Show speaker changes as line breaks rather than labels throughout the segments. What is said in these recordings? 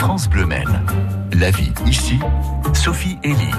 France Bleu Maine. La vie ici, Sophie Elie.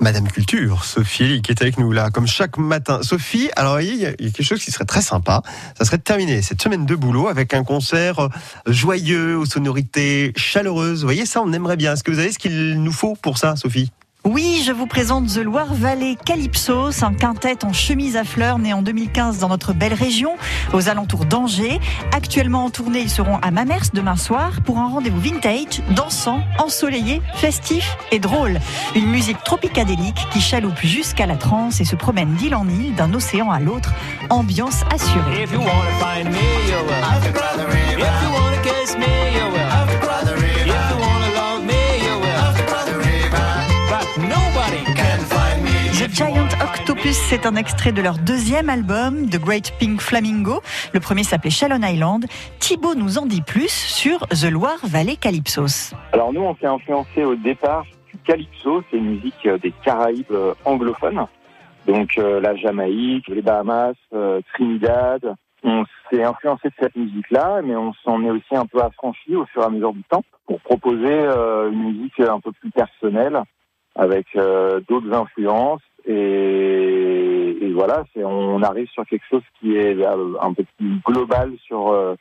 Madame Culture, Sophie Elie, qui est avec nous là, comme chaque matin. Sophie, alors il y a quelque chose qui serait très sympa. Ça serait de terminer cette semaine de boulot avec un concert joyeux, aux sonorités chaleureuses. Vous voyez, ça, on aimerait bien. Est-ce que vous avez ce qu'il nous faut pour ça, Sophie?
Oui, je vous présente The Loire Valley Calypsos, un quintet en chemise à fleurs né en 2015 dans notre belle région, aux alentours d'Angers. Actuellement en tournée, ils seront à Mamers demain soir pour un rendez-vous vintage, dansant, ensoleillé, festif et drôle. Une musique tropicadélique qui chaloupe jusqu'à la transe et se promène d'île en île, d'un océan à l'autre. Ambiance assurée. Giant Octopus, c'est un extrait de leur deuxième album, The Great Pink Flamingo. Le premier s'appelait Shalon Island. Thibaut nous en dit plus sur The Loire Valley Calypsos.
Alors nous, on s'est influencé au départ du Calypso, c'est une musique euh, des Caraïbes euh, anglophones. Donc euh, la Jamaïque, les Bahamas, Trinidad. On s'est influencé de cette musique-là, mais on s'en est aussi un peu affranchi au fur et à mesure du temps pour proposer une musique un peu plus personnelle avec d'autres influences et, et voilà, on arrive sur quelque chose qui est euh, un peu plus global sur euh,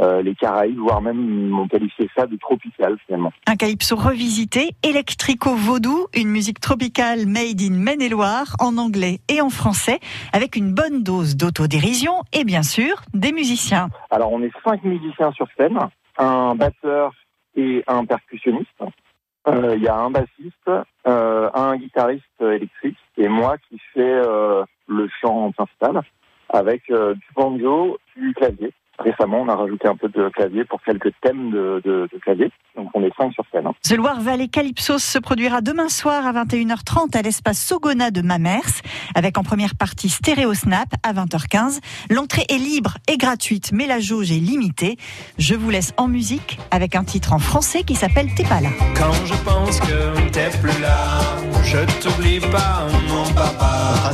euh, les Caraïbes, voire même on qualifiait ça de tropical finalement.
Un calypso revisité, électrico-vaudou, une musique tropicale made in Maine-et-Loire, en anglais et en français, avec une bonne dose d'autodérision et bien sûr des musiciens.
Alors on est cinq musiciens sur scène, un batteur et un percussionniste. Euh, il y a un bassiste, euh, un guitariste électrique et moi qui fais euh, le chant principal avec du banjo, du clavier. Récemment, on a rajouté un peu de clavier pour quelques thèmes de, de, de clavier. Donc, on est cinq sur scène. Hein.
The Loire Valley Calypso se produira demain soir à 21h30 à l'espace Sogona de Mamers, avec en première partie Stéréo Snap à 20h15. L'entrée est libre et gratuite, mais la jauge est limitée. Je vous laisse en musique avec un titre en français qui s'appelle T'es pas là.
Quand je pense que t'es plus là, je t'oublie pas, mon papa.
Ah,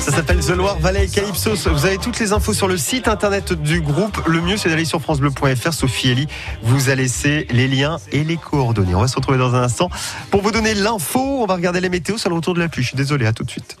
ça s'appelle The Loire Valley Calypso. Vous avez toutes les infos sur le site internet du groupe le mieux, c'est d'aller sur FranceBleu.fr. Sophie Elie vous a laissé les liens et les coordonnées. On va se retrouver dans un instant pour vous donner l'info. On va regarder les météos sur le retour de la pluie. Je suis désolé, à tout de suite.